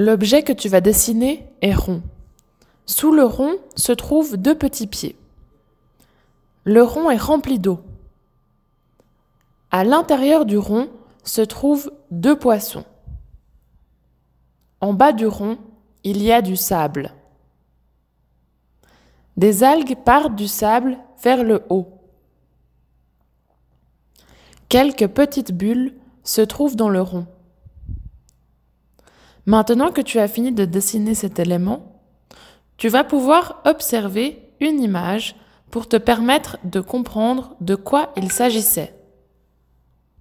L'objet que tu vas dessiner est rond. Sous le rond se trouvent deux petits pieds. Le rond est rempli d'eau. À l'intérieur du rond se trouvent deux poissons. En bas du rond, il y a du sable. Des algues partent du sable vers le haut. Quelques petites bulles se trouvent dans le rond. Maintenant que tu as fini de dessiner cet élément, tu vas pouvoir observer une image pour te permettre de comprendre de quoi il s'agissait.